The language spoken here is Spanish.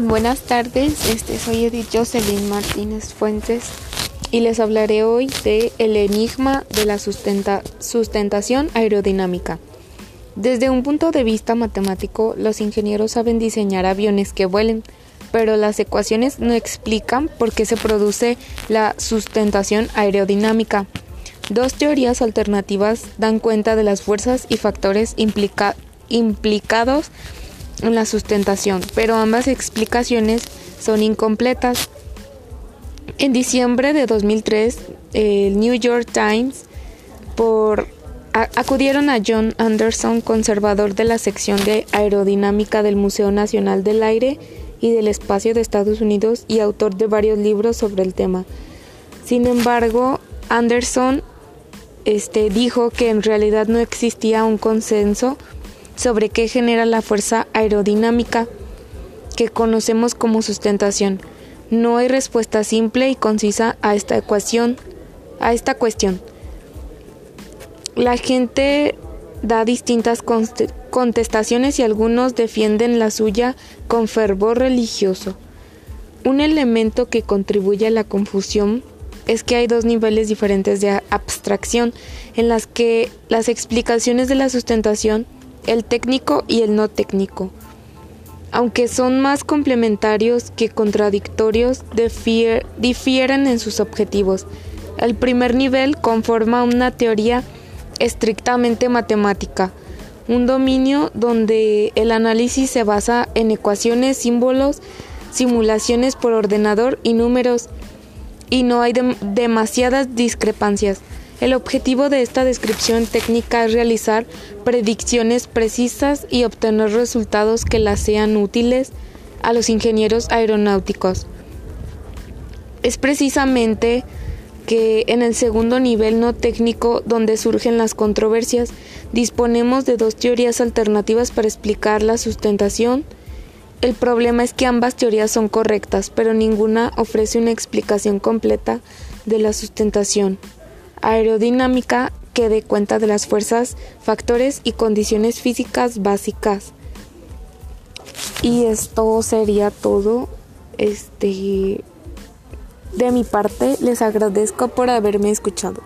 Buenas tardes, este, soy Edith Jocelyn Martínez Fuentes y les hablaré hoy de el enigma de la sustentación aerodinámica. Desde un punto de vista matemático, los ingenieros saben diseñar aviones que vuelen, pero las ecuaciones no explican por qué se produce la sustentación aerodinámica. Dos teorías alternativas dan cuenta de las fuerzas y factores implicados en la sustentación, pero ambas explicaciones son incompletas. En diciembre de 2003, el New York Times por, acudieron a John Anderson, conservador de la sección de aerodinámica del Museo Nacional del Aire y del Espacio de Estados Unidos y autor de varios libros sobre el tema. Sin embargo, Anderson este, dijo que en realidad no existía un consenso sobre qué genera la fuerza aerodinámica que conocemos como sustentación. No hay respuesta simple y concisa a esta ecuación, a esta cuestión. La gente da distintas contestaciones y algunos defienden la suya con fervor religioso. Un elemento que contribuye a la confusión es que hay dos niveles diferentes de abstracción en las que las explicaciones de la sustentación el técnico y el no técnico. Aunque son más complementarios que contradictorios, difieren en sus objetivos. El primer nivel conforma una teoría estrictamente matemática, un dominio donde el análisis se basa en ecuaciones, símbolos, simulaciones por ordenador y números, y no hay demasiadas discrepancias. El objetivo de esta descripción técnica es realizar predicciones precisas y obtener resultados que las sean útiles a los ingenieros aeronáuticos. Es precisamente que en el segundo nivel no técnico donde surgen las controversias, disponemos de dos teorías alternativas para explicar la sustentación. El problema es que ambas teorías son correctas, pero ninguna ofrece una explicación completa de la sustentación aerodinámica que dé cuenta de las fuerzas, factores y condiciones físicas básicas. Y esto sería todo. Este de mi parte les agradezco por haberme escuchado.